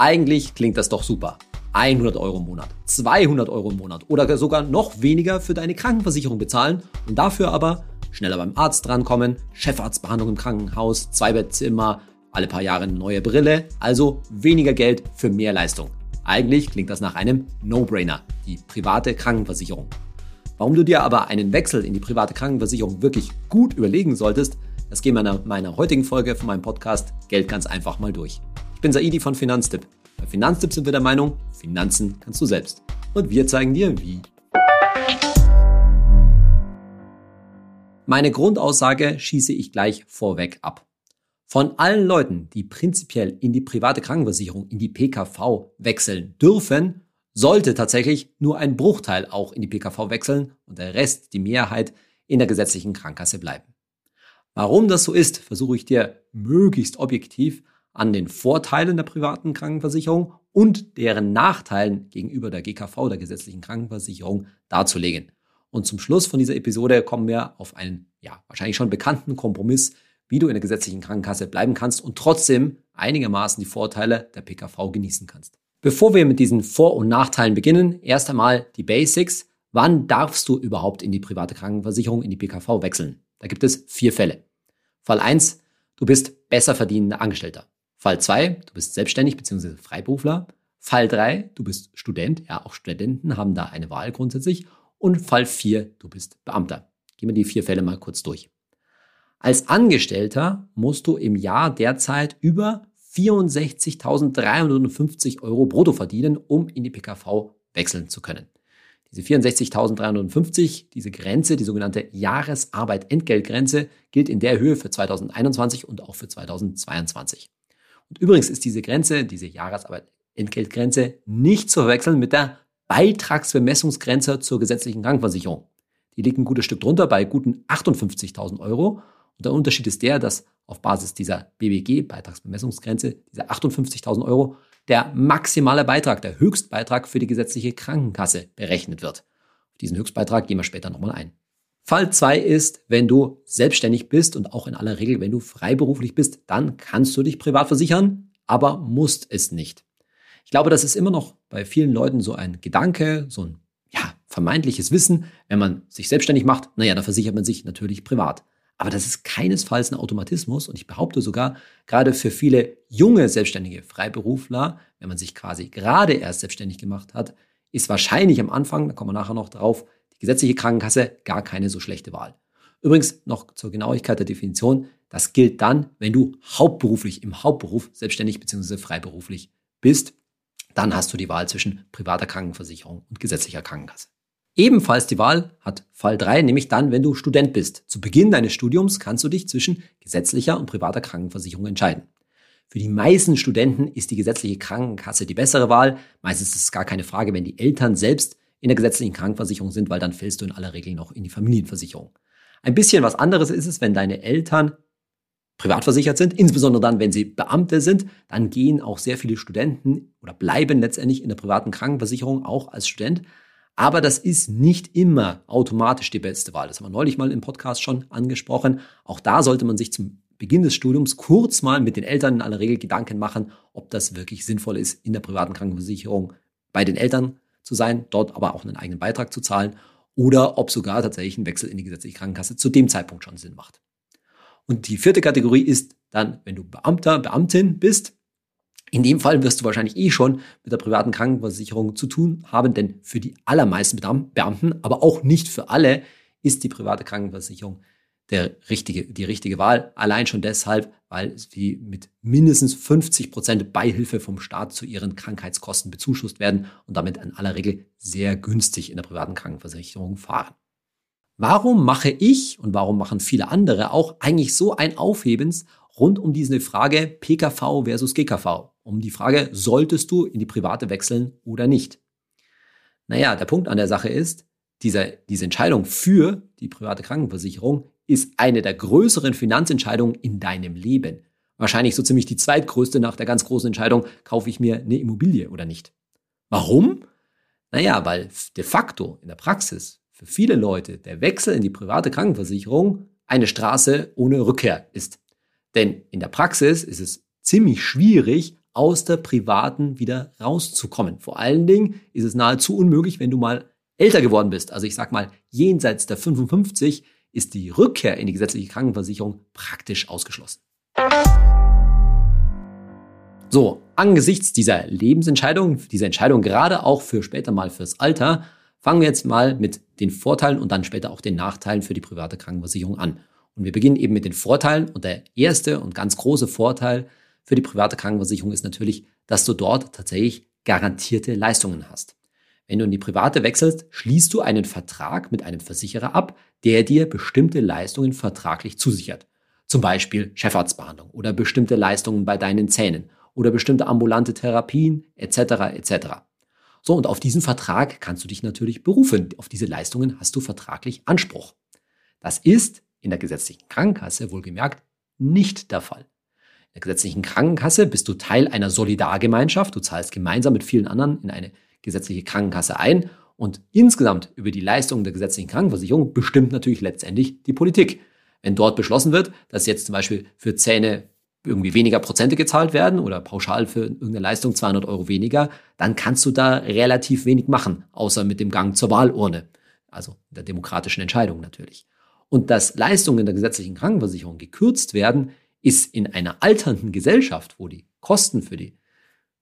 Eigentlich klingt das doch super. 100 Euro im Monat, 200 Euro im Monat oder sogar noch weniger für deine Krankenversicherung bezahlen und dafür aber schneller beim Arzt drankommen, Chefarztbehandlung im Krankenhaus, Zweibettzimmer, alle paar Jahre neue Brille, also weniger Geld für mehr Leistung. Eigentlich klingt das nach einem No-Brainer, die private Krankenversicherung. Warum du dir aber einen Wechsel in die private Krankenversicherung wirklich gut überlegen solltest, das gehen wir in meiner heutigen Folge von meinem Podcast Geld ganz einfach mal durch. Ich bin Saidi von Finanztipp. Bei Finanztipp sind wir der Meinung, Finanzen kannst du selbst. Und wir zeigen dir wie. Meine Grundaussage schieße ich gleich vorweg ab. Von allen Leuten, die prinzipiell in die private Krankenversicherung, in die PKV wechseln dürfen, sollte tatsächlich nur ein Bruchteil auch in die PKV wechseln und der Rest, die Mehrheit, in der gesetzlichen Krankenkasse bleiben. Warum das so ist, versuche ich dir möglichst objektiv an den Vorteilen der privaten Krankenversicherung und deren Nachteilen gegenüber der GKV, der gesetzlichen Krankenversicherung, darzulegen. Und zum Schluss von dieser Episode kommen wir auf einen, ja, wahrscheinlich schon bekannten Kompromiss, wie du in der gesetzlichen Krankenkasse bleiben kannst und trotzdem einigermaßen die Vorteile der PKV genießen kannst. Bevor wir mit diesen Vor- und Nachteilen beginnen, erst einmal die Basics. Wann darfst du überhaupt in die private Krankenversicherung, in die PKV wechseln? Da gibt es vier Fälle. Fall 1, du bist besser verdienender Angestellter. Fall 2, du bist selbstständig bzw. Freiberufler. Fall 3, du bist Student. Ja, auch Studenten haben da eine Wahl grundsätzlich. Und Fall 4, du bist Beamter. Gehen wir die vier Fälle mal kurz durch. Als Angestellter musst du im Jahr derzeit über 64.350 Euro brutto verdienen, um in die PKV wechseln zu können. Diese 64.350, diese Grenze, die sogenannte Jahresarbeit-Entgeltgrenze, gilt in der Höhe für 2021 und auch für 2022. Und übrigens ist diese Grenze, diese Jahresarbeit-Entgeltgrenze, nicht zu verwechseln mit der Beitragsbemessungsgrenze zur gesetzlichen Krankenversicherung. Die liegt ein gutes Stück drunter bei guten 58.000 Euro. Und der Unterschied ist der, dass auf Basis dieser BBG, Beitragsbemessungsgrenze, diese 58.000 Euro, der maximale Beitrag, der Höchstbeitrag für die gesetzliche Krankenkasse berechnet wird. Auf diesen Höchstbeitrag gehen wir später nochmal ein. Fall 2 ist, wenn du selbstständig bist und auch in aller Regel, wenn du freiberuflich bist, dann kannst du dich privat versichern, aber musst es nicht. Ich glaube, das ist immer noch bei vielen Leuten so ein Gedanke, so ein ja, vermeintliches Wissen. Wenn man sich selbstständig macht, naja, dann versichert man sich natürlich privat. Aber das ist keinesfalls ein Automatismus und ich behaupte sogar, gerade für viele junge selbstständige Freiberufler, wenn man sich quasi gerade erst selbstständig gemacht hat, ist wahrscheinlich am Anfang, da kommen wir nachher noch drauf, gesetzliche Krankenkasse gar keine so schlechte Wahl. Übrigens noch zur Genauigkeit der Definition, das gilt dann, wenn du hauptberuflich im Hauptberuf selbstständig bzw. freiberuflich bist, dann hast du die Wahl zwischen privater Krankenversicherung und gesetzlicher Krankenkasse. Ebenfalls die Wahl hat Fall 3, nämlich dann, wenn du Student bist. Zu Beginn deines Studiums kannst du dich zwischen gesetzlicher und privater Krankenversicherung entscheiden. Für die meisten Studenten ist die gesetzliche Krankenkasse die bessere Wahl. Meistens ist es gar keine Frage, wenn die Eltern selbst in der gesetzlichen Krankenversicherung sind, weil dann fällst du in aller Regel noch in die Familienversicherung. Ein bisschen was anderes ist es, wenn deine Eltern privat versichert sind, insbesondere dann, wenn sie Beamte sind, dann gehen auch sehr viele Studenten oder bleiben letztendlich in der privaten Krankenversicherung auch als Student. Aber das ist nicht immer automatisch die beste Wahl. Das haben wir neulich mal im Podcast schon angesprochen. Auch da sollte man sich zum Beginn des Studiums kurz mal mit den Eltern in aller Regel Gedanken machen, ob das wirklich sinnvoll ist, in der privaten Krankenversicherung bei den Eltern zu sein, dort aber auch einen eigenen Beitrag zu zahlen oder ob sogar tatsächlich ein Wechsel in die gesetzliche Krankenkasse zu dem Zeitpunkt schon Sinn macht. Und die vierte Kategorie ist dann, wenn du Beamter, Beamtin bist, in dem Fall wirst du wahrscheinlich eh schon mit der privaten Krankenversicherung zu tun haben, denn für die allermeisten Beamten, aber auch nicht für alle, ist die private Krankenversicherung der richtige, die richtige Wahl. Allein schon deshalb, weil sie mit mindestens 50 Prozent Beihilfe vom Staat zu ihren Krankheitskosten bezuschusst werden und damit in aller Regel sehr günstig in der privaten Krankenversicherung fahren. Warum mache ich und warum machen viele andere auch eigentlich so ein Aufhebens rund um diese Frage PKV versus GKV? um die Frage, solltest du in die private wechseln oder nicht? Naja, der Punkt an der Sache ist, diese, diese Entscheidung für die private Krankenversicherung ist eine der größeren Finanzentscheidungen in deinem Leben. Wahrscheinlich so ziemlich die zweitgrößte nach der ganz großen Entscheidung, kaufe ich mir eine Immobilie oder nicht. Warum? Naja, weil de facto in der Praxis für viele Leute der Wechsel in die private Krankenversicherung eine Straße ohne Rückkehr ist. Denn in der Praxis ist es ziemlich schwierig, aus der privaten wieder rauszukommen. Vor allen Dingen ist es nahezu unmöglich, wenn du mal älter geworden bist. Also ich sag mal, jenseits der 55 ist die Rückkehr in die gesetzliche Krankenversicherung praktisch ausgeschlossen. So, angesichts dieser Lebensentscheidung, dieser Entscheidung gerade auch für später mal fürs Alter, fangen wir jetzt mal mit den Vorteilen und dann später auch den Nachteilen für die private Krankenversicherung an. Und wir beginnen eben mit den Vorteilen. Und der erste und ganz große Vorteil für die private Krankenversicherung ist natürlich, dass du dort tatsächlich garantierte Leistungen hast. Wenn du in die private wechselst, schließt du einen Vertrag mit einem Versicherer ab, der dir bestimmte Leistungen vertraglich zusichert. Zum Beispiel Chefarztbehandlung oder bestimmte Leistungen bei deinen Zähnen oder bestimmte ambulante Therapien etc. etc. So, und auf diesen Vertrag kannst du dich natürlich berufen. Auf diese Leistungen hast du vertraglich Anspruch. Das ist in der gesetzlichen Krankenkasse wohlgemerkt nicht der Fall. In der gesetzlichen Krankenkasse bist du Teil einer Solidargemeinschaft. Du zahlst gemeinsam mit vielen anderen in eine gesetzliche Krankenkasse ein. Und insgesamt über die Leistungen der gesetzlichen Krankenversicherung bestimmt natürlich letztendlich die Politik. Wenn dort beschlossen wird, dass jetzt zum Beispiel für Zähne irgendwie weniger Prozente gezahlt werden oder pauschal für irgendeine Leistung 200 Euro weniger, dann kannst du da relativ wenig machen, außer mit dem Gang zur Wahlurne. Also der demokratischen Entscheidung natürlich. Und dass Leistungen der gesetzlichen Krankenversicherung gekürzt werden, ist in einer alternden Gesellschaft, wo die Kosten für die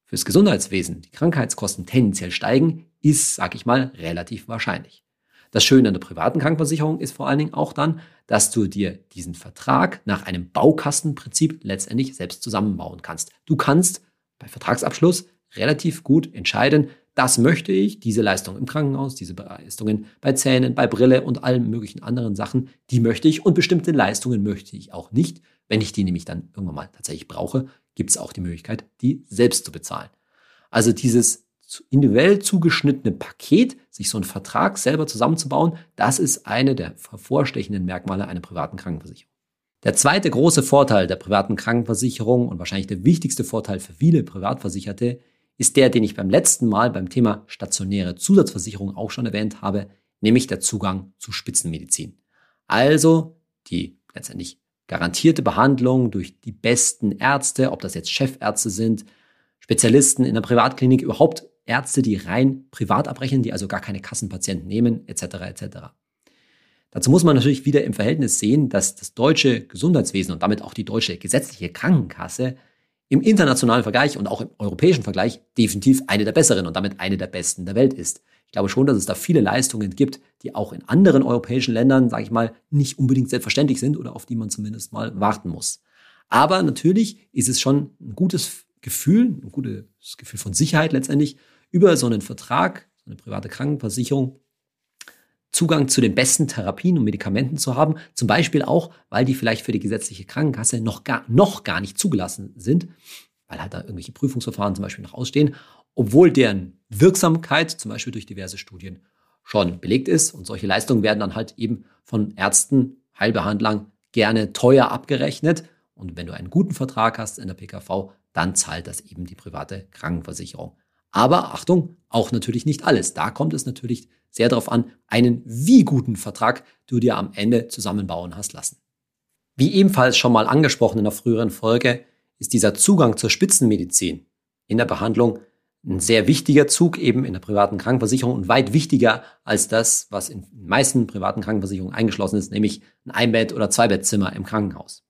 fürs Gesundheitswesen, die Krankheitskosten tendenziell steigen, ist, sag ich mal, relativ wahrscheinlich. Das Schöne an der privaten Krankenversicherung ist vor allen Dingen auch dann, dass du dir diesen Vertrag nach einem Baukastenprinzip letztendlich selbst zusammenbauen kannst. Du kannst bei Vertragsabschluss relativ gut entscheiden, das möchte ich, diese Leistung im Krankenhaus, diese Leistungen bei Zähnen, bei Brille und allen möglichen anderen Sachen, die möchte ich und bestimmte Leistungen möchte ich auch nicht. Wenn ich die nämlich dann irgendwann mal tatsächlich brauche, gibt es auch die Möglichkeit, die selbst zu bezahlen. Also dieses individuell zugeschnittene Paket, sich so einen Vertrag selber zusammenzubauen, das ist eine der hervorstechenden Merkmale einer privaten Krankenversicherung. Der zweite große Vorteil der privaten Krankenversicherung und wahrscheinlich der wichtigste Vorteil für viele Privatversicherte ist der, den ich beim letzten Mal beim Thema stationäre Zusatzversicherung auch schon erwähnt habe, nämlich der Zugang zu Spitzenmedizin. Also die letztendlich garantierte Behandlung durch die besten Ärzte, ob das jetzt Chefärzte sind, Spezialisten in der Privatklinik, überhaupt Ärzte, die rein privat abrechnen, die also gar keine Kassenpatienten nehmen, etc. etc. Dazu muss man natürlich wieder im Verhältnis sehen, dass das deutsche Gesundheitswesen und damit auch die deutsche gesetzliche Krankenkasse im internationalen Vergleich und auch im europäischen Vergleich definitiv eine der besseren und damit eine der besten der Welt ist. Ich glaube schon, dass es da viele Leistungen gibt, die auch in anderen europäischen Ländern, sage ich mal, nicht unbedingt selbstverständlich sind oder auf die man zumindest mal warten muss. Aber natürlich ist es schon ein gutes Gefühl, ein gutes Gefühl von Sicherheit letztendlich, über so einen Vertrag, so eine private Krankenversicherung, Zugang zu den besten Therapien und Medikamenten zu haben. Zum Beispiel auch, weil die vielleicht für die gesetzliche Krankenkasse noch gar, noch gar nicht zugelassen sind, weil halt da irgendwelche Prüfungsverfahren zum Beispiel noch ausstehen, obwohl deren Wirksamkeit zum Beispiel durch diverse Studien schon belegt ist. Und solche Leistungen werden dann halt eben von Ärzten, Heilbehandlern gerne teuer abgerechnet. Und wenn du einen guten Vertrag hast in der PKV, dann zahlt das eben die private Krankenversicherung. Aber Achtung, auch natürlich nicht alles. Da kommt es natürlich sehr darauf an, einen wie guten Vertrag du dir am Ende zusammenbauen hast lassen. Wie ebenfalls schon mal angesprochen in der früheren Folge, ist dieser Zugang zur Spitzenmedizin in der Behandlung ein sehr wichtiger Zug eben in der privaten Krankenversicherung und weit wichtiger als das, was in den meisten privaten Krankenversicherungen eingeschlossen ist, nämlich ein Einbett- oder Zweibettzimmer im Krankenhaus.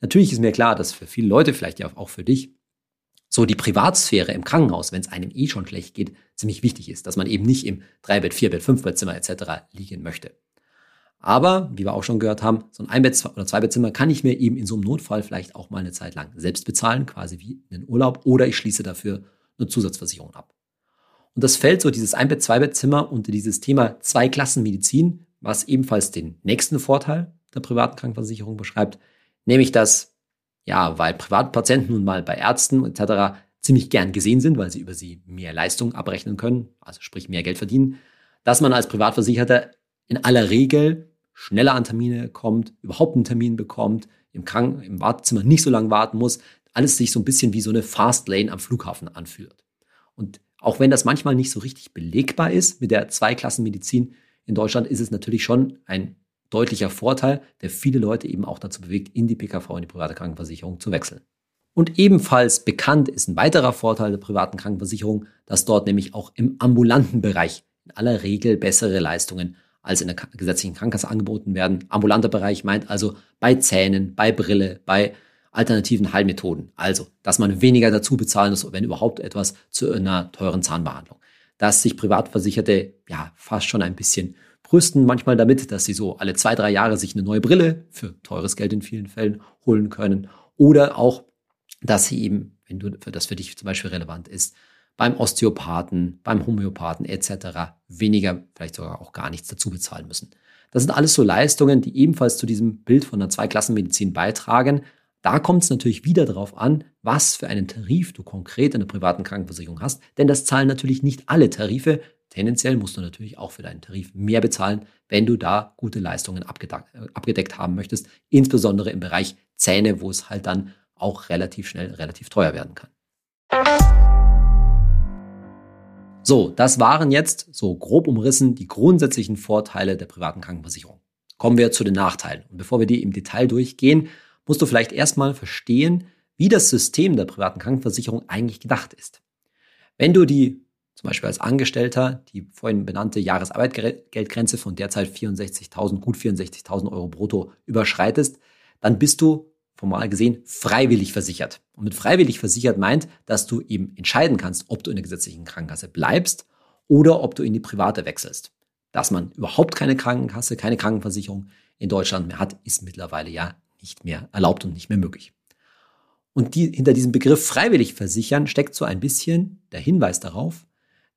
Natürlich ist mir klar, dass für viele Leute, vielleicht ja auch für dich, so die Privatsphäre im Krankenhaus, wenn es einem eh schon schlecht geht, ziemlich wichtig ist, dass man eben nicht im Dreibett, Vierbett, Fünfbettzimmer etc. liegen möchte. Aber, wie wir auch schon gehört haben, so ein Einbett- oder Zweibettzimmer kann ich mir eben in so einem Notfall vielleicht auch mal eine Zeit lang selbst bezahlen, quasi wie in den Urlaub, oder ich schließe dafür eine Zusatzversicherung ab. Und das fällt so dieses Einbett, Zweibettzimmer unter dieses Thema Zweiklassenmedizin, was ebenfalls den nächsten Vorteil der privaten Krankenversicherung beschreibt, nämlich dass ja, weil Privatpatienten nun mal bei Ärzten etc. ziemlich gern gesehen sind, weil sie über sie mehr Leistung abrechnen können, also sprich mehr Geld verdienen, dass man als Privatversicherter in aller Regel schneller an Termine kommt, überhaupt einen Termin bekommt, im Kranken, im Wartezimmer nicht so lange warten muss, alles sich so ein bisschen wie so eine Fastlane am Flughafen anfühlt. Und auch wenn das manchmal nicht so richtig belegbar ist mit der Zweiklassenmedizin in Deutschland, ist es natürlich schon ein deutlicher Vorteil, der viele Leute eben auch dazu bewegt, in die PKV, in die private Krankenversicherung zu wechseln. Und ebenfalls bekannt ist ein weiterer Vorteil der privaten Krankenversicherung, dass dort nämlich auch im ambulanten Bereich in aller Regel bessere Leistungen als in der gesetzlichen Krankenkasse angeboten werden. Ambulanter Bereich meint also bei Zähnen, bei Brille, bei alternativen Heilmethoden. Also, dass man weniger dazu bezahlen muss, wenn überhaupt etwas zu einer teuren Zahnbehandlung. Dass sich Privatversicherte ja fast schon ein bisschen brüsten manchmal damit, dass sie so alle zwei, drei Jahre sich eine neue Brille für teures Geld in vielen Fällen holen können. Oder auch, dass sie eben, wenn du, das für dich zum Beispiel relevant ist, beim Osteopathen, beim Homöopathen etc. weniger, vielleicht sogar auch gar nichts dazu bezahlen müssen. Das sind alles so Leistungen, die ebenfalls zu diesem Bild von einer Zweiklassenmedizin beitragen. Da kommt es natürlich wieder darauf an, was für einen Tarif du konkret in der privaten Krankenversicherung hast, denn das zahlen natürlich nicht alle Tarife. Tendenziell musst du natürlich auch für deinen Tarif mehr bezahlen, wenn du da gute Leistungen abgedeckt haben möchtest, insbesondere im Bereich Zähne, wo es halt dann auch relativ schnell relativ teuer werden kann. So, das waren jetzt so grob umrissen die grundsätzlichen Vorteile der privaten Krankenversicherung. Kommen wir zu den Nachteilen. Und bevor wir die im Detail durchgehen, musst du vielleicht erstmal verstehen, wie das System der privaten Krankenversicherung eigentlich gedacht ist. Wenn du die zum Beispiel als Angestellter die vorhin benannte Jahresarbeitgeldgrenze von derzeit 64.000, gut 64.000 Euro brutto überschreitest, dann bist du formal gesehen freiwillig versichert. Und mit freiwillig versichert meint, dass du eben entscheiden kannst, ob du in der gesetzlichen Krankenkasse bleibst oder ob du in die private wechselst. Dass man überhaupt keine Krankenkasse, keine Krankenversicherung in Deutschland mehr hat, ist mittlerweile ja nicht mehr erlaubt und nicht mehr möglich. Und die, hinter diesem Begriff freiwillig versichern steckt so ein bisschen der Hinweis darauf,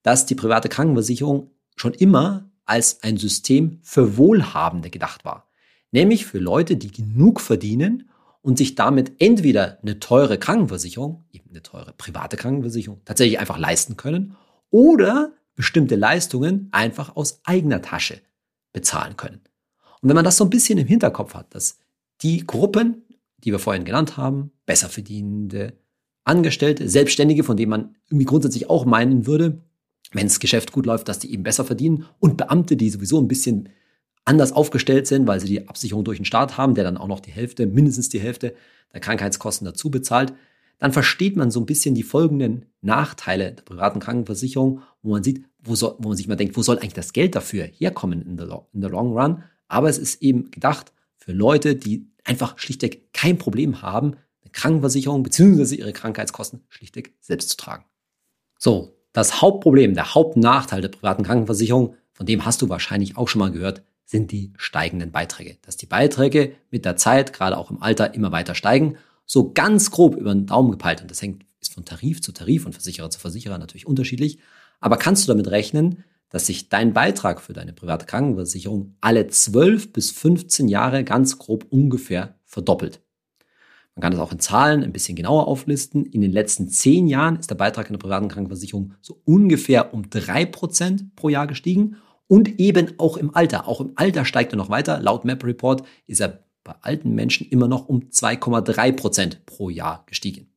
dass die private Krankenversicherung schon immer als ein System für Wohlhabende gedacht war. Nämlich für Leute, die genug verdienen, und sich damit entweder eine teure Krankenversicherung, eben eine teure private Krankenversicherung, tatsächlich einfach leisten können oder bestimmte Leistungen einfach aus eigener Tasche bezahlen können. Und wenn man das so ein bisschen im Hinterkopf hat, dass die Gruppen, die wir vorhin genannt haben, besser verdienende Angestellte, Selbstständige, von denen man irgendwie grundsätzlich auch meinen würde, wenn das Geschäft gut läuft, dass die eben besser verdienen und Beamte, die sowieso ein bisschen anders aufgestellt sind, weil sie die Absicherung durch den Staat haben, der dann auch noch die Hälfte, mindestens die Hälfte der Krankheitskosten dazu bezahlt, dann versteht man so ein bisschen die folgenden Nachteile der privaten Krankenversicherung, wo man sieht, wo, soll, wo man sich mal denkt, wo soll eigentlich das Geld dafür herkommen in the, in the long run? Aber es ist eben gedacht für Leute, die einfach schlichtweg kein Problem haben, eine Krankenversicherung bzw. ihre Krankheitskosten schlichtweg selbst zu tragen. So, das Hauptproblem, der Hauptnachteil der privaten Krankenversicherung, von dem hast du wahrscheinlich auch schon mal gehört, sind die steigenden Beiträge. Dass die Beiträge mit der Zeit, gerade auch im Alter, immer weiter steigen. So ganz grob über den Daumen gepeilt. Und das hängt, ist von Tarif zu Tarif und Versicherer zu Versicherer natürlich unterschiedlich. Aber kannst du damit rechnen, dass sich dein Beitrag für deine private Krankenversicherung alle 12 bis 15 Jahre ganz grob ungefähr verdoppelt? Man kann das auch in Zahlen ein bisschen genauer auflisten. In den letzten zehn Jahren ist der Beitrag in der privaten Krankenversicherung so ungefähr um drei Prozent pro Jahr gestiegen und eben auch im Alter. Auch im Alter steigt er noch weiter. Laut Map Report ist er bei alten Menschen immer noch um 2,3 Prozent pro Jahr gestiegen.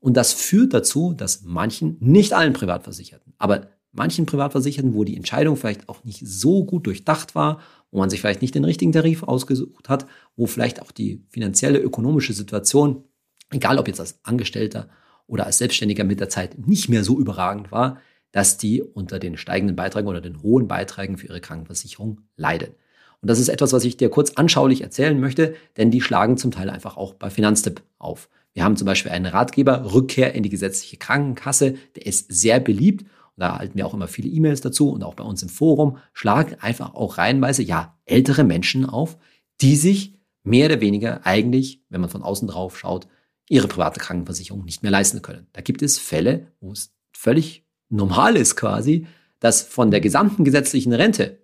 Und das führt dazu, dass manchen, nicht allen Privatversicherten, aber manchen Privatversicherten, wo die Entscheidung vielleicht auch nicht so gut durchdacht war, wo man sich vielleicht nicht den richtigen Tarif ausgesucht hat, wo vielleicht auch die finanzielle, ökonomische Situation, egal ob jetzt als Angestellter oder als Selbstständiger mit der Zeit nicht mehr so überragend war, dass die unter den steigenden Beiträgen oder den hohen Beiträgen für ihre Krankenversicherung leiden. Und das ist etwas, was ich dir kurz anschaulich erzählen möchte, denn die schlagen zum Teil einfach auch bei Finanztipp auf. Wir haben zum Beispiel einen Ratgeber, Rückkehr in die gesetzliche Krankenkasse, der ist sehr beliebt. Da erhalten wir auch immer viele E-Mails dazu und auch bei uns im Forum schlagen einfach auch reihenweise, ja, ältere Menschen auf, die sich mehr oder weniger eigentlich, wenn man von außen drauf schaut, ihre private Krankenversicherung nicht mehr leisten können. Da gibt es Fälle, wo es völlig normal ist quasi, dass von der gesamten gesetzlichen Rente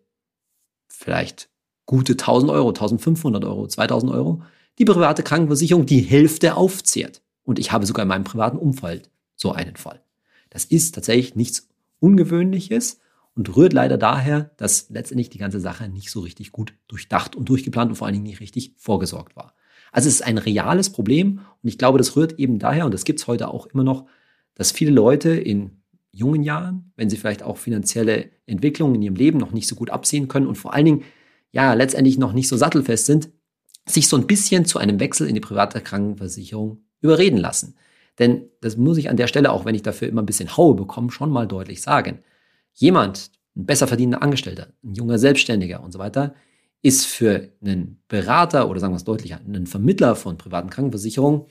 vielleicht gute 1000 Euro, 1500 Euro, 2000 Euro, die private Krankenversicherung die Hälfte aufzehrt. Und ich habe sogar in meinem privaten Umfeld so einen Fall. Das ist tatsächlich nichts Ungewöhnliches und rührt leider daher, dass letztendlich die ganze Sache nicht so richtig gut durchdacht und durchgeplant und vor allen Dingen nicht richtig vorgesorgt war. Also es ist ein reales Problem und ich glaube, das rührt eben daher, und das gibt es heute auch immer noch, dass viele Leute in jungen Jahren, wenn sie vielleicht auch finanzielle Entwicklungen in ihrem Leben noch nicht so gut absehen können und vor allen Dingen ja letztendlich noch nicht so sattelfest sind, sich so ein bisschen zu einem Wechsel in die private Krankenversicherung überreden lassen. Denn das muss ich an der Stelle, auch wenn ich dafür immer ein bisschen Haue bekomme, schon mal deutlich sagen. Jemand, ein besser verdienender Angestellter, ein junger Selbstständiger und so weiter, ist für einen Berater oder sagen wir es deutlicher, einen Vermittler von privaten Krankenversicherungen,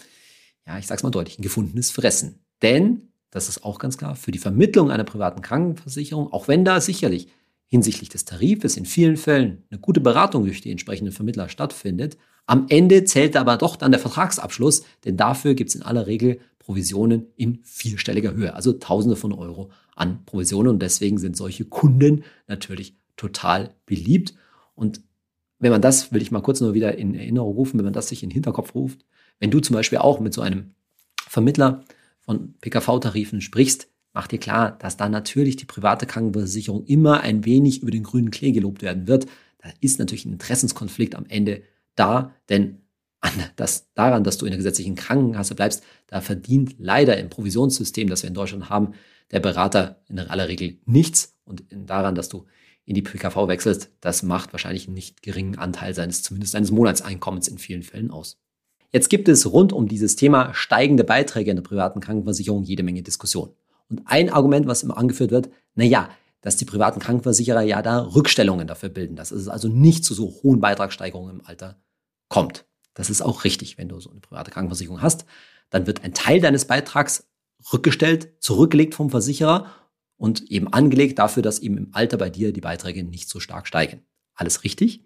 ja, ich sag's mal deutlich, ein gefundenes Fressen. Denn, das ist auch ganz klar, für die Vermittlung einer privaten Krankenversicherung, auch wenn da sicherlich hinsichtlich des Tarifes in vielen Fällen eine gute Beratung durch die entsprechenden Vermittler stattfindet, am Ende zählt aber doch dann der Vertragsabschluss, denn dafür gibt es in aller Regel Provisionen in vierstelliger Höhe, also Tausende von Euro an Provisionen und deswegen sind solche Kunden natürlich total beliebt und wenn man das, will ich mal kurz nur wieder in Erinnerung rufen, wenn man das sich in den Hinterkopf ruft, wenn du zum Beispiel auch mit so einem Vermittler von PKV-Tarifen sprichst, mach dir klar, dass da natürlich die private Krankenversicherung immer ein wenig über den grünen Klee gelobt werden wird. Da ist natürlich ein Interessenskonflikt am Ende da, denn an das, daran, dass du in der gesetzlichen Krankenkasse bleibst, da verdient leider im Provisionssystem, das wir in Deutschland haben, der Berater in aller Regel nichts. Und daran, dass du in die PKV wechselst, das macht wahrscheinlich einen nicht geringen Anteil seines, zumindest seines Monatseinkommens in vielen Fällen aus. Jetzt gibt es rund um dieses Thema steigende Beiträge in der privaten Krankenversicherung jede Menge Diskussion. Und ein Argument, was immer angeführt wird, na ja, dass die privaten Krankenversicherer ja da Rückstellungen dafür bilden, dass es also nicht zu so hohen Beitragssteigerungen im Alter kommt. Das ist auch richtig, wenn du so eine private Krankenversicherung hast, dann wird ein Teil deines Beitrags rückgestellt, zurückgelegt vom Versicherer und eben angelegt dafür, dass eben im Alter bei dir die Beiträge nicht so stark steigen. Alles richtig.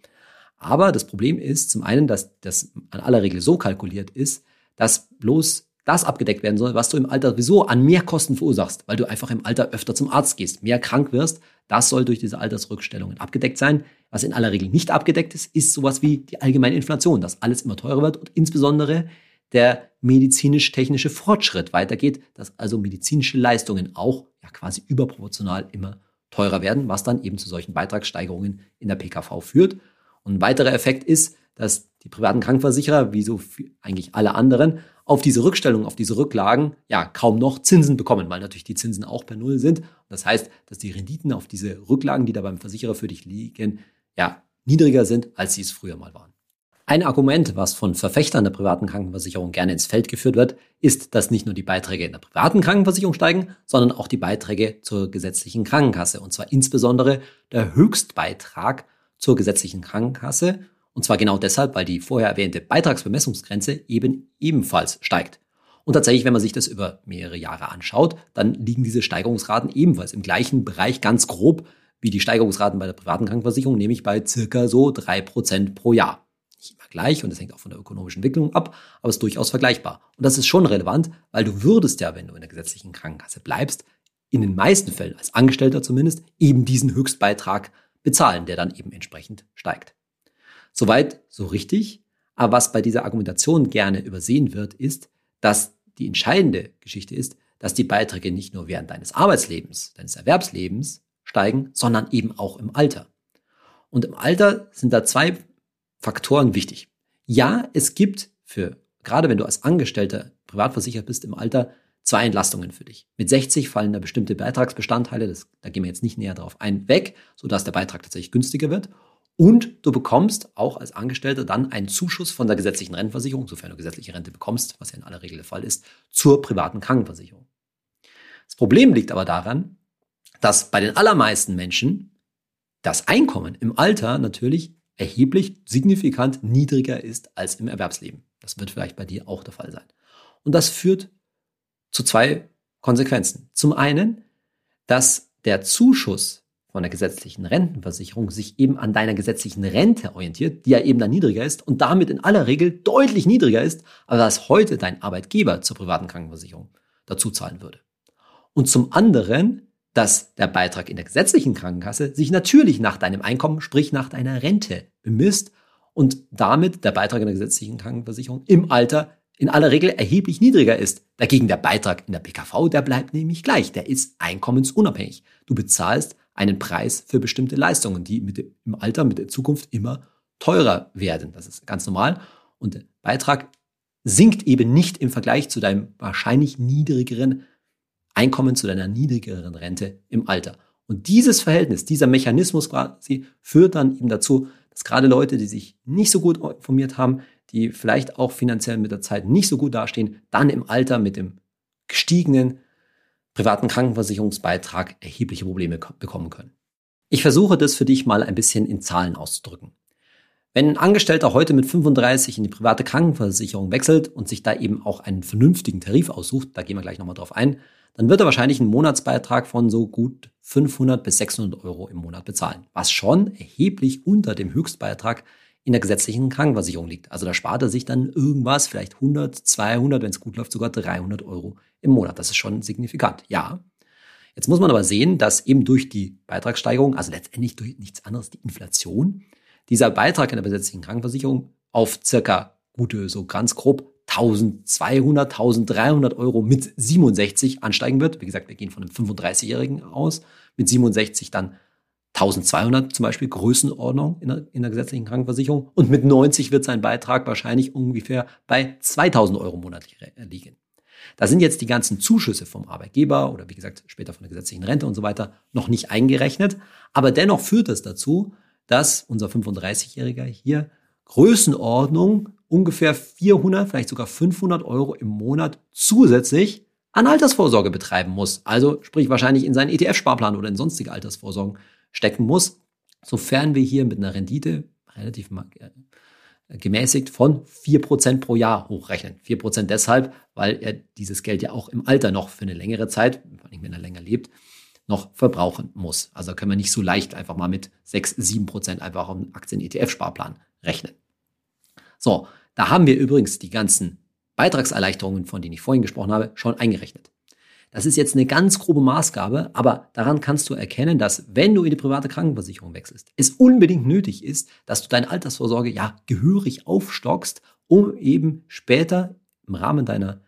Aber das Problem ist zum einen, dass das an aller Regel so kalkuliert ist, dass bloß das abgedeckt werden soll, was du im Alter sowieso an Mehrkosten verursachst, weil du einfach im Alter öfter zum Arzt gehst, mehr krank wirst. Das soll durch diese Altersrückstellungen abgedeckt sein. Was in aller Regel nicht abgedeckt ist, ist sowas wie die allgemeine Inflation, dass alles immer teurer wird und insbesondere der medizinisch-technische Fortschritt weitergeht, dass also medizinische Leistungen auch ja quasi überproportional immer teurer werden, was dann eben zu solchen Beitragssteigerungen in der PKV führt. Und ein weiterer Effekt ist, dass die privaten Krankenversicherer, wie so eigentlich alle anderen, auf diese Rückstellungen, auf diese Rücklagen ja kaum noch Zinsen bekommen, weil natürlich die Zinsen auch per Null sind. Das heißt, dass die Renditen auf diese Rücklagen, die da beim Versicherer für dich liegen, ja niedriger sind, als sie es früher mal waren. Ein Argument, was von Verfechtern der privaten Krankenversicherung gerne ins Feld geführt wird, ist, dass nicht nur die Beiträge in der privaten Krankenversicherung steigen, sondern auch die Beiträge zur gesetzlichen Krankenkasse. Und zwar insbesondere der Höchstbeitrag zur gesetzlichen Krankenkasse. Und zwar genau deshalb, weil die vorher erwähnte Beitragsbemessungsgrenze eben ebenfalls steigt. Und tatsächlich, wenn man sich das über mehrere Jahre anschaut, dann liegen diese Steigerungsraten ebenfalls im gleichen Bereich ganz grob wie die Steigerungsraten bei der privaten Krankenversicherung, nämlich bei circa so drei Prozent pro Jahr nicht immer gleich und das hängt auch von der ökonomischen Entwicklung ab, aber es ist durchaus vergleichbar. Und das ist schon relevant, weil du würdest ja, wenn du in der gesetzlichen Krankenkasse bleibst, in den meisten Fällen, als Angestellter zumindest, eben diesen Höchstbeitrag bezahlen, der dann eben entsprechend steigt. Soweit, so richtig. Aber was bei dieser Argumentation gerne übersehen wird, ist, dass die entscheidende Geschichte ist, dass die Beiträge nicht nur während deines Arbeitslebens, deines Erwerbslebens steigen, sondern eben auch im Alter. Und im Alter sind da zwei Faktoren wichtig. Ja, es gibt für, gerade wenn du als Angestellter privat versichert bist im Alter, zwei Entlastungen für dich. Mit 60 fallen da bestimmte Beitragsbestandteile, das, da gehen wir jetzt nicht näher drauf ein, weg, sodass der Beitrag tatsächlich günstiger wird. Und du bekommst auch als Angestellter dann einen Zuschuss von der gesetzlichen Rentenversicherung, sofern du gesetzliche Rente bekommst, was ja in aller Regel der Fall ist, zur privaten Krankenversicherung. Das Problem liegt aber daran, dass bei den allermeisten Menschen das Einkommen im Alter natürlich erheblich, signifikant niedriger ist als im Erwerbsleben. Das wird vielleicht bei dir auch der Fall sein. Und das führt zu zwei Konsequenzen. Zum einen, dass der Zuschuss von der gesetzlichen Rentenversicherung sich eben an deiner gesetzlichen Rente orientiert, die ja eben dann niedriger ist und damit in aller Regel deutlich niedriger ist, als was heute dein Arbeitgeber zur privaten Krankenversicherung dazu zahlen würde. Und zum anderen dass der Beitrag in der gesetzlichen Krankenkasse sich natürlich nach deinem Einkommen, sprich nach deiner Rente bemisst und damit der Beitrag in der gesetzlichen Krankenversicherung im Alter in aller Regel erheblich niedriger ist. Dagegen der Beitrag in der PKV, der bleibt nämlich gleich. Der ist einkommensunabhängig. Du bezahlst einen Preis für bestimmte Leistungen, die mit im Alter, mit der Zukunft immer teurer werden. Das ist ganz normal. Und der Beitrag sinkt eben nicht im Vergleich zu deinem wahrscheinlich niedrigeren Einkommen zu deiner niedrigeren Rente im Alter. Und dieses Verhältnis, dieser Mechanismus quasi führt dann eben dazu, dass gerade Leute, die sich nicht so gut informiert haben, die vielleicht auch finanziell mit der Zeit nicht so gut dastehen, dann im Alter mit dem gestiegenen privaten Krankenversicherungsbeitrag erhebliche Probleme bekommen können. Ich versuche das für dich mal ein bisschen in Zahlen auszudrücken. Wenn ein Angestellter heute mit 35 in die private Krankenversicherung wechselt und sich da eben auch einen vernünftigen Tarif aussucht, da gehen wir gleich nochmal drauf ein, dann wird er wahrscheinlich einen Monatsbeitrag von so gut 500 bis 600 Euro im Monat bezahlen, was schon erheblich unter dem Höchstbeitrag in der gesetzlichen Krankenversicherung liegt. Also da spart er sich dann irgendwas, vielleicht 100, 200, wenn es gut läuft, sogar 300 Euro im Monat. Das ist schon signifikant. Ja. Jetzt muss man aber sehen, dass eben durch die Beitragssteigerung, also letztendlich durch nichts anderes, die Inflation, dieser Beitrag in der gesetzlichen Krankenversicherung auf circa gute, so ganz grob 1200, 1300 Euro mit 67 ansteigen wird. Wie gesagt, wir gehen von einem 35-Jährigen aus, mit 67 dann 1200 zum Beispiel Größenordnung in der, in der gesetzlichen Krankenversicherung und mit 90 wird sein Beitrag wahrscheinlich ungefähr bei 2000 Euro monatlich liegen. Da sind jetzt die ganzen Zuschüsse vom Arbeitgeber oder wie gesagt später von der gesetzlichen Rente und so weiter noch nicht eingerechnet, aber dennoch führt das dazu, dass unser 35-Jähriger hier Größenordnung ungefähr 400, vielleicht sogar 500 Euro im Monat zusätzlich an Altersvorsorge betreiben muss. Also sprich wahrscheinlich in seinen ETF-Sparplan oder in sonstige Altersvorsorgen stecken muss, sofern wir hier mit einer Rendite relativ äh, gemäßigt von 4% pro Jahr hochrechnen. 4% deshalb, weil er dieses Geld ja auch im Alter noch für eine längere Zeit, wenn er länger lebt, noch verbrauchen muss. Also können wir nicht so leicht einfach mal mit 6, 7 Prozent einfach auf einen Aktien-ETF-Sparplan rechnen. So, da haben wir übrigens die ganzen Beitragserleichterungen, von denen ich vorhin gesprochen habe, schon eingerechnet. Das ist jetzt eine ganz grobe Maßgabe, aber daran kannst du erkennen, dass wenn du in die private Krankenversicherung wechselst, es unbedingt nötig ist, dass du deine Altersvorsorge ja gehörig aufstockst, um eben später im Rahmen deiner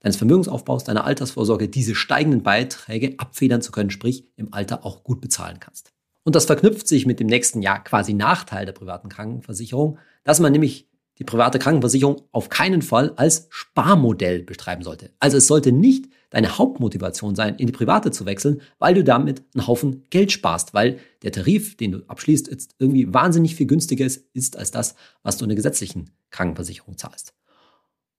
deines Vermögensaufbaus, deiner Altersvorsorge diese steigenden Beiträge abfedern zu können, sprich im Alter auch gut bezahlen kannst. Und das verknüpft sich mit dem nächsten Jahr quasi Nachteil der privaten Krankenversicherung, dass man nämlich die private Krankenversicherung auf keinen Fall als Sparmodell betreiben sollte. Also es sollte nicht deine Hauptmotivation sein, in die private zu wechseln, weil du damit einen Haufen Geld sparst, weil der Tarif, den du abschließt, jetzt irgendwie wahnsinnig viel günstiger ist als das, was du in der gesetzlichen Krankenversicherung zahlst.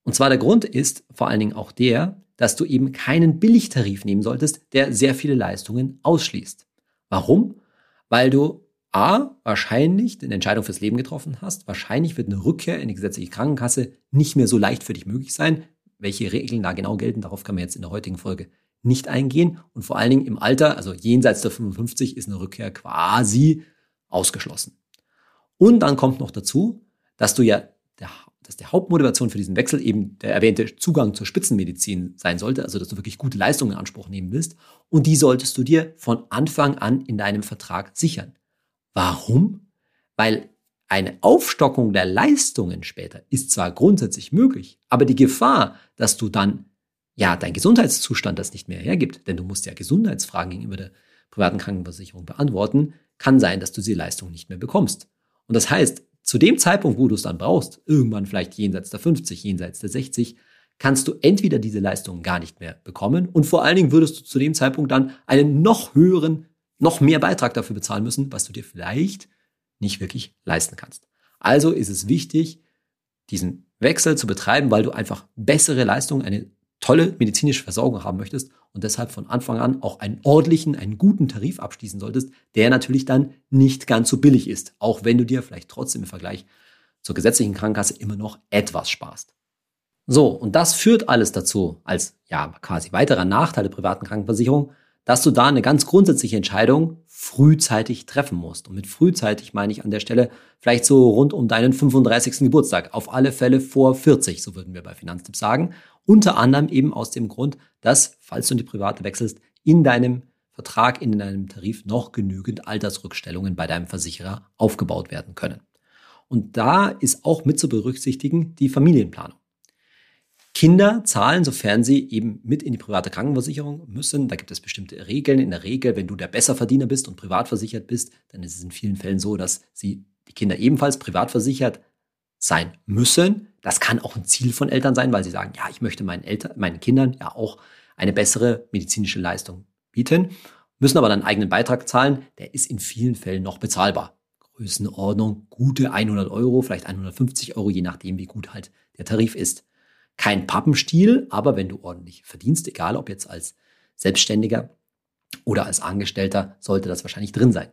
Und zwar der Grund ist vor allen Dingen auch der, dass du eben keinen Billigtarif nehmen solltest, der sehr viele Leistungen ausschließt. Warum? Weil du A, wahrscheinlich eine Entscheidung fürs Leben getroffen hast. Wahrscheinlich wird eine Rückkehr in die gesetzliche Krankenkasse nicht mehr so leicht für dich möglich sein. Welche Regeln da genau gelten, darauf kann man jetzt in der heutigen Folge nicht eingehen. Und vor allen Dingen im Alter, also jenseits der 55, ist eine Rückkehr quasi ausgeschlossen. Und dann kommt noch dazu, dass du ja der dass die Hauptmotivation für diesen Wechsel eben der erwähnte Zugang zur Spitzenmedizin sein sollte, also dass du wirklich gute Leistungen in Anspruch nehmen willst. Und die solltest du dir von Anfang an in deinem Vertrag sichern. Warum? Weil eine Aufstockung der Leistungen später ist zwar grundsätzlich möglich, aber die Gefahr, dass du dann ja dein Gesundheitszustand das nicht mehr hergibt, denn du musst ja Gesundheitsfragen gegenüber der privaten Krankenversicherung beantworten, kann sein, dass du diese Leistung nicht mehr bekommst. Und das heißt, zu dem Zeitpunkt, wo du es dann brauchst, irgendwann vielleicht jenseits der 50, jenseits der 60, kannst du entweder diese Leistung gar nicht mehr bekommen und vor allen Dingen würdest du zu dem Zeitpunkt dann einen noch höheren, noch mehr Beitrag dafür bezahlen müssen, was du dir vielleicht nicht wirklich leisten kannst. Also ist es wichtig, diesen Wechsel zu betreiben, weil du einfach bessere Leistungen, eine tolle medizinische Versorgung haben möchtest und deshalb von Anfang an auch einen ordentlichen, einen guten Tarif abschließen solltest, der natürlich dann nicht ganz so billig ist, auch wenn du dir vielleicht trotzdem im Vergleich zur gesetzlichen Krankenkasse immer noch etwas sparst. So, und das führt alles dazu, als ja quasi weiterer Nachteil der privaten Krankenversicherung, dass du da eine ganz grundsätzliche Entscheidung frühzeitig treffen musst. Und mit frühzeitig meine ich an der Stelle vielleicht so rund um deinen 35. Geburtstag. Auf alle Fälle vor 40, so würden wir bei Finanztipp sagen. Unter anderem eben aus dem Grund, dass, falls du in die private wechselst, in deinem Vertrag, in deinem Tarif noch genügend Altersrückstellungen bei deinem Versicherer aufgebaut werden können. Und da ist auch mit zu berücksichtigen die Familienplanung. Kinder zahlen, sofern sie eben mit in die private Krankenversicherung müssen. Da gibt es bestimmte Regeln. In der Regel, wenn du der Besserverdiener bist und privat versichert bist, dann ist es in vielen Fällen so, dass sie die Kinder ebenfalls privat versichert sein müssen. Das kann auch ein Ziel von Eltern sein, weil sie sagen, ja, ich möchte meinen Eltern, meinen Kindern ja auch eine bessere medizinische Leistung bieten, müssen aber dann einen eigenen Beitrag zahlen. Der ist in vielen Fällen noch bezahlbar. Größenordnung gute 100 Euro, vielleicht 150 Euro, je nachdem, wie gut halt der Tarif ist. Kein Pappenstiel, aber wenn du ordentlich verdienst, egal ob jetzt als Selbstständiger oder als Angestellter, sollte das wahrscheinlich drin sein.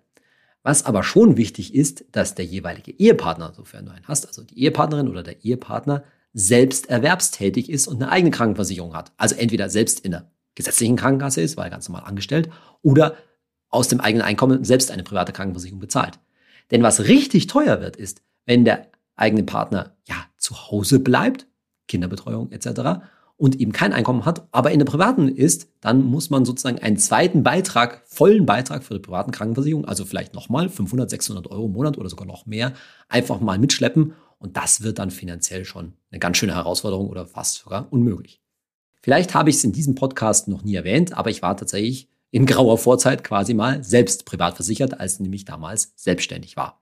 Was aber schon wichtig ist, dass der jeweilige Ehepartner, sofern du einen hast, also die Ehepartnerin oder der Ehepartner, selbst erwerbstätig ist und eine eigene Krankenversicherung hat. Also entweder selbst in der gesetzlichen Krankenkasse ist, weil er ganz normal angestellt, oder aus dem eigenen Einkommen selbst eine private Krankenversicherung bezahlt. Denn was richtig teuer wird, ist, wenn der eigene Partner ja zu Hause bleibt, Kinderbetreuung etc. und eben kein Einkommen hat, aber in der privaten ist, dann muss man sozusagen einen zweiten Beitrag, vollen Beitrag für die privaten Krankenversicherung, also vielleicht nochmal 500, 600 Euro im Monat oder sogar noch mehr, einfach mal mitschleppen. Und das wird dann finanziell schon eine ganz schöne Herausforderung oder fast sogar unmöglich. Vielleicht habe ich es in diesem Podcast noch nie erwähnt, aber ich war tatsächlich in grauer Vorzeit quasi mal selbst privat versichert, als nämlich damals selbstständig war.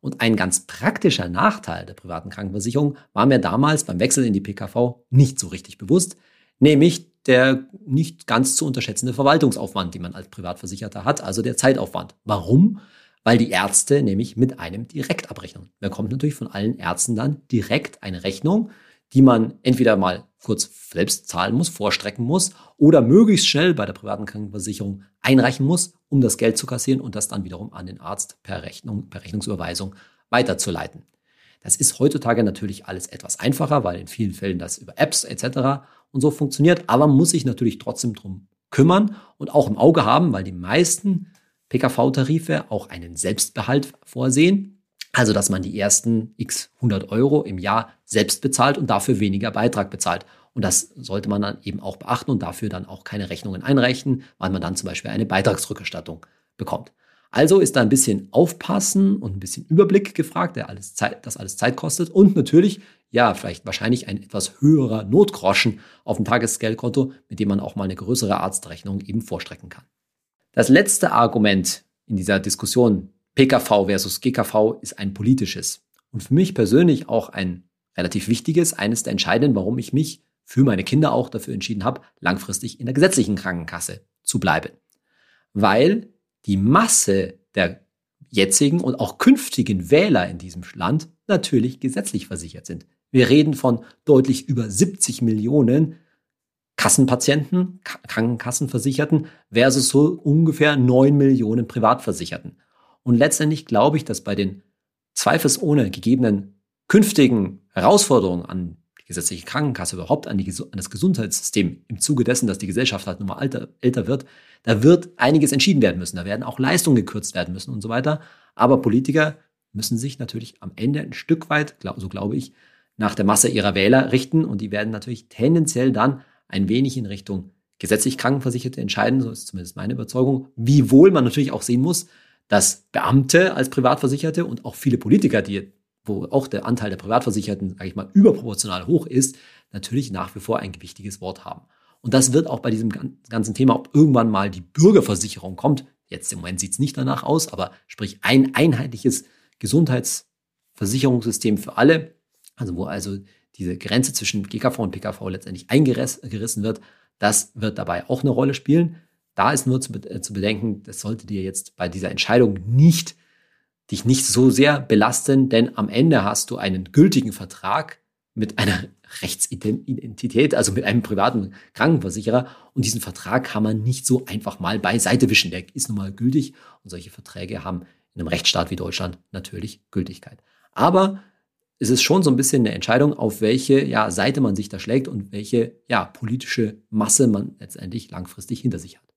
Und ein ganz praktischer Nachteil der privaten Krankenversicherung war mir damals beim Wechsel in die PKV nicht so richtig bewusst, nämlich der nicht ganz zu unterschätzende Verwaltungsaufwand, den man als Privatversicherter hat, also der Zeitaufwand. Warum? Weil die Ärzte nämlich mit einem direkt abrechnen. Da kommt natürlich von allen Ärzten dann direkt eine Rechnung, die man entweder mal kurz selbst zahlen muss, vorstrecken muss oder möglichst schnell bei der privaten Krankenversicherung einreichen muss, um das Geld zu kassieren und das dann wiederum an den Arzt per Rechnung, per Rechnungsüberweisung weiterzuleiten. Das ist heutzutage natürlich alles etwas einfacher, weil in vielen Fällen das über Apps etc. und so funktioniert, aber man muss sich natürlich trotzdem drum kümmern und auch im Auge haben, weil die meisten PKV-Tarife auch einen Selbstbehalt vorsehen. Also, dass man die ersten x 100 Euro im Jahr selbst bezahlt und dafür weniger Beitrag bezahlt. Und das sollte man dann eben auch beachten und dafür dann auch keine Rechnungen einreichen, weil man dann zum Beispiel eine Beitragsrückerstattung bekommt. Also ist da ein bisschen Aufpassen und ein bisschen Überblick gefragt, der alles Zeit, das alles Zeit kostet und natürlich, ja, vielleicht wahrscheinlich ein etwas höherer Notgroschen auf dem Tagesgeldkonto, mit dem man auch mal eine größere Arztrechnung eben vorstrecken kann. Das letzte Argument in dieser Diskussion PKV versus GKV ist ein politisches und für mich persönlich auch ein relativ wichtiges, eines der entscheidenden, warum ich mich für meine Kinder auch dafür entschieden habe, langfristig in der gesetzlichen Krankenkasse zu bleiben. Weil die Masse der jetzigen und auch künftigen Wähler in diesem Land natürlich gesetzlich versichert sind. Wir reden von deutlich über 70 Millionen Kassenpatienten, Krankenkassenversicherten versus so ungefähr 9 Millionen Privatversicherten. Und letztendlich glaube ich, dass bei den zweifelsohne gegebenen künftigen Herausforderungen an die gesetzliche Krankenkasse, überhaupt an, die, an das Gesundheitssystem im Zuge dessen, dass die Gesellschaft halt nun mal alter, älter wird, da wird einiges entschieden werden müssen. Da werden auch Leistungen gekürzt werden müssen und so weiter. Aber Politiker müssen sich natürlich am Ende ein Stück weit, so glaube ich, nach der Masse ihrer Wähler richten und die werden natürlich tendenziell dann ein wenig in Richtung gesetzlich Krankenversicherte entscheiden, so ist zumindest meine Überzeugung, wiewohl man natürlich auch sehen muss, dass Beamte als Privatversicherte und auch viele Politiker, die, wo auch der Anteil der Privatversicherten, sage ich mal, überproportional hoch ist, natürlich nach wie vor ein gewichtiges Wort haben. Und das wird auch bei diesem ganzen Thema, ob irgendwann mal die Bürgerversicherung kommt, jetzt im Moment sieht es nicht danach aus, aber sprich ein einheitliches Gesundheitsversicherungssystem für alle, also wo also diese Grenze zwischen GKV und PKV letztendlich eingerissen wird, das wird dabei auch eine Rolle spielen. Da ist nur zu, äh, zu bedenken, das sollte dir jetzt bei dieser Entscheidung nicht dich nicht so sehr belasten, denn am Ende hast du einen gültigen Vertrag mit einer Rechtsidentität, also mit einem privaten Krankenversicherer. Und diesen Vertrag kann man nicht so einfach mal beiseite wischen. Der ist nun mal gültig und solche Verträge haben in einem Rechtsstaat wie Deutschland natürlich Gültigkeit. Aber es ist schon so ein bisschen eine Entscheidung, auf welche ja, Seite man sich da schlägt und welche ja, politische Masse man letztendlich langfristig hinter sich hat.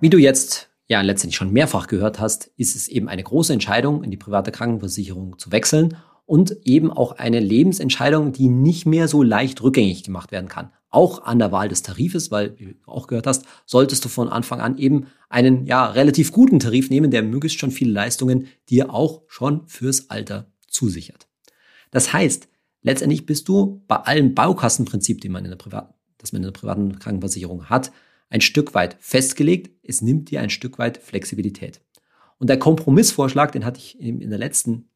Wie du jetzt ja letztendlich schon mehrfach gehört hast, ist es eben eine große Entscheidung, in die private Krankenversicherung zu wechseln und eben auch eine Lebensentscheidung, die nicht mehr so leicht rückgängig gemacht werden kann. Auch an der Wahl des Tarifes, weil, wie du auch gehört hast, solltest du von Anfang an eben einen ja relativ guten Tarif nehmen, der möglichst schon viele Leistungen dir auch schon fürs Alter zusichert. Das heißt, letztendlich bist du bei allem Baukassenprinzip, den man in der privaten das man in der privaten Krankenversicherung hat, ein Stück weit festgelegt. Es nimmt dir ein Stück weit Flexibilität. Und der Kompromissvorschlag, den hatte ich in der letzten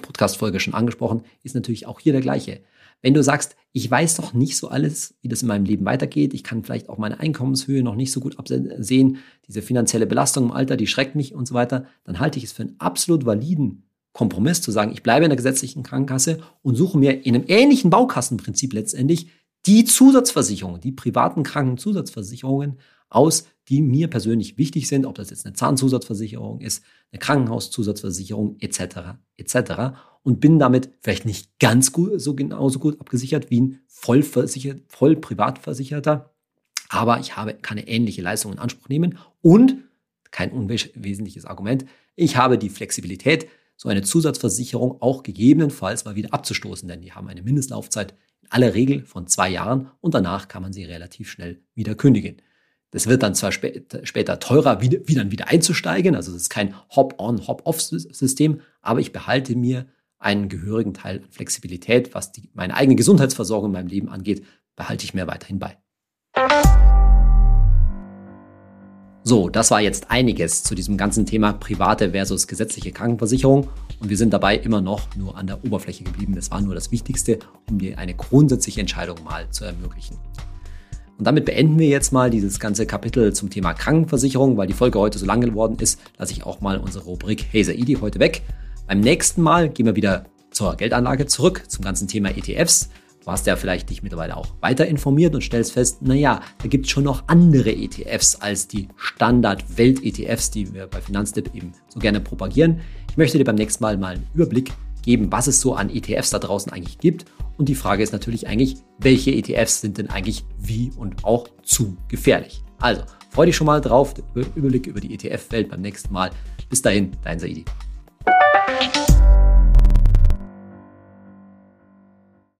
Podcast-Folge schon angesprochen, ist natürlich auch hier der gleiche. Wenn du sagst, ich weiß doch nicht so alles, wie das in meinem Leben weitergeht, ich kann vielleicht auch meine Einkommenshöhe noch nicht so gut absehen, diese finanzielle Belastung im Alter, die schreckt mich und so weiter, dann halte ich es für einen absolut validen Kompromiss zu sagen, ich bleibe in der gesetzlichen Krankenkasse und suche mir in einem ähnlichen Baukassenprinzip letztendlich die Zusatzversicherungen, die privaten Krankenzusatzversicherungen aus, die mir persönlich wichtig sind, ob das jetzt eine Zahnzusatzversicherung ist, eine Krankenhauszusatzversicherung etc. etc. und bin damit vielleicht nicht ganz gut, so genauso gut abgesichert wie ein voll, versichert, voll privatversicherter, aber ich habe keine ähnliche Leistung in Anspruch nehmen und kein unwesentliches Argument, ich habe die Flexibilität, so eine Zusatzversicherung auch gegebenenfalls mal wieder abzustoßen, denn die haben eine Mindestlaufzeit in aller Regel von zwei Jahren und danach kann man sie relativ schnell wieder kündigen. Das wird dann zwar später teurer, wieder, wieder, wieder einzusteigen, also es ist kein Hop-on, Hop-off-System, aber ich behalte mir einen gehörigen Teil an Flexibilität, was die, meine eigene Gesundheitsversorgung in meinem Leben angeht, behalte ich mir weiterhin bei. So, das war jetzt einiges zu diesem ganzen Thema private versus gesetzliche Krankenversicherung und wir sind dabei immer noch nur an der Oberfläche geblieben. Das war nur das Wichtigste, um dir eine grundsätzliche Entscheidung mal zu ermöglichen. Und damit beenden wir jetzt mal dieses ganze Kapitel zum Thema Krankenversicherung, weil die Folge heute so lang geworden ist, lasse ich auch mal unsere Rubrik Hey Saidi heute weg. Beim nächsten Mal gehen wir wieder zur Geldanlage zurück, zum ganzen Thema ETFs. Hast ja vielleicht dich mittlerweile auch weiter informiert und stellst fest, naja, da gibt es schon noch andere ETFs als die Standard-Welt-ETFs, die wir bei Finanztipp eben so gerne propagieren. Ich möchte dir beim nächsten Mal mal einen Überblick geben, was es so an ETFs da draußen eigentlich gibt. Und die Frage ist natürlich eigentlich, welche ETFs sind denn eigentlich wie und auch zu gefährlich? Also, freu dich schon mal drauf, Überblick über die ETF-Welt beim nächsten Mal. Bis dahin, dein Saidi.